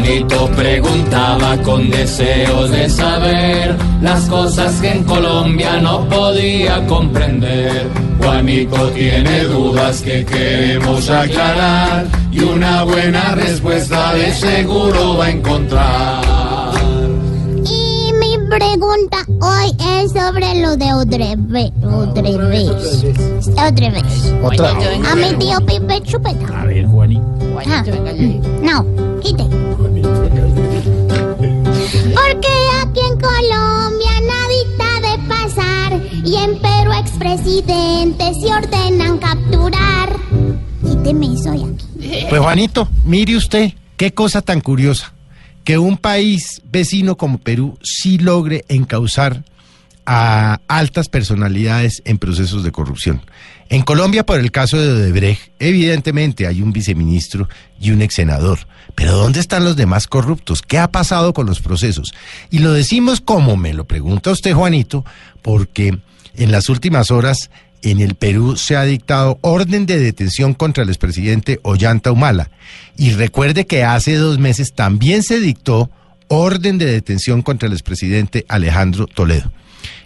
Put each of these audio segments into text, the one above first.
Juanito preguntaba con deseos de saber las cosas que en Colombia no podía comprender. Juanito tiene dudas que queremos aclarar y una buena respuesta de seguro va a encontrar. Y mi pregunta hoy es sobre lo de Odreve. Odreves. Odreves. Otra. A mi tío Pipe Chupeta. A ver, Juanito. Ah, No, quite. Porque aquí en Colombia nadita de pasar y en Perú expresidentes se ordenan capturar. Quíteme eso de aquí. Pues Juanito, mire usted, qué cosa tan curiosa. Que un país vecino como Perú sí logre encauzar a altas personalidades en procesos de corrupción. En Colombia, por el caso de Odebrecht, evidentemente hay un viceministro y un ex senador. Pero ¿dónde están los demás corruptos? ¿Qué ha pasado con los procesos? Y lo decimos como me lo pregunta usted, Juanito, porque en las últimas horas en el Perú se ha dictado orden de detención contra el expresidente Ollanta Humala. Y recuerde que hace dos meses también se dictó orden de detención contra el expresidente Alejandro Toledo.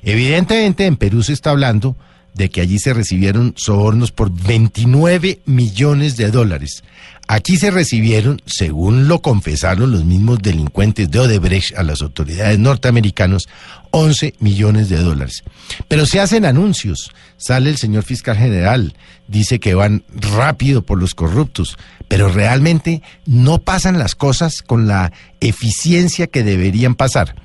Evidentemente en Perú se está hablando de que allí se recibieron sobornos por 29 millones de dólares. Aquí se recibieron, según lo confesaron los mismos delincuentes de Odebrecht a las autoridades norteamericanas, 11 millones de dólares. Pero se hacen anuncios. Sale el señor fiscal general, dice que van rápido por los corruptos, pero realmente no pasan las cosas con la eficiencia que deberían pasar.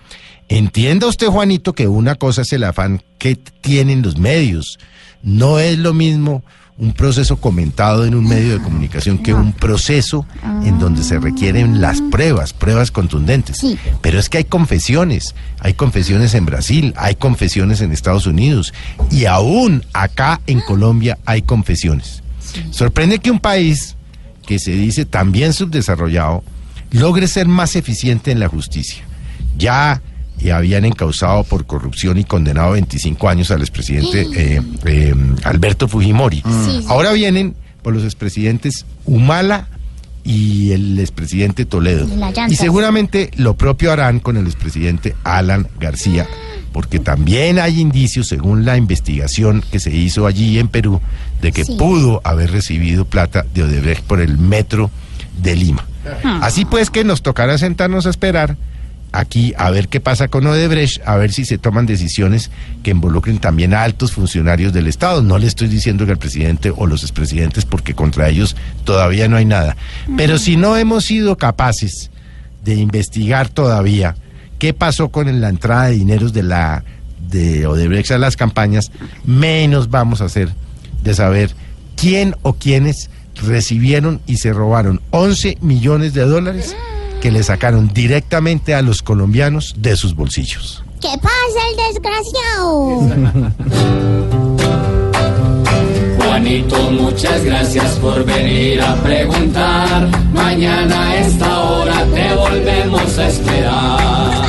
Entienda usted, Juanito, que una cosa es el afán que tienen los medios. No es lo mismo un proceso comentado en un medio de comunicación que un proceso en donde se requieren las pruebas, pruebas contundentes. Sí. Pero es que hay confesiones, hay confesiones en Brasil, hay confesiones en Estados Unidos y aún acá en Colombia hay confesiones. Sorprende que un país que se dice también subdesarrollado logre ser más eficiente en la justicia. Ya y habían encausado por corrupción y condenado a 25 años al expresidente eh, eh, Alberto Fujimori. Sí, sí. Ahora vienen por los expresidentes Humala y el expresidente Toledo. Y seguramente lo propio harán con el expresidente Alan García, porque también hay indicios, según la investigación que se hizo allí en Perú, de que Sí. pudo haber recibido plata de Odebrecht por el metro de Lima. Así pues que nos tocará sentarnos a esperar aquí a ver qué pasa con Odebrecht, a ver si se toman decisiones que involucren también a altos funcionarios del Estado. No le estoy diciendo que el presidente o los expresidentes, porque contra ellos todavía no hay nada. Pero si no hemos sido capaces de investigar todavía qué pasó con la entrada de dineros de la de Odebrecht a las campañas, menos vamos a hacer de saber quién o quiénes recibieron y se robaron 11 millones de dólares que le sacaron directamente a los colombianos de sus bolsillos. ¿Qué pasa el desgraciado? Juanito, muchas gracias por venir a preguntar. Mañana a esta hora te volvemos a esperar.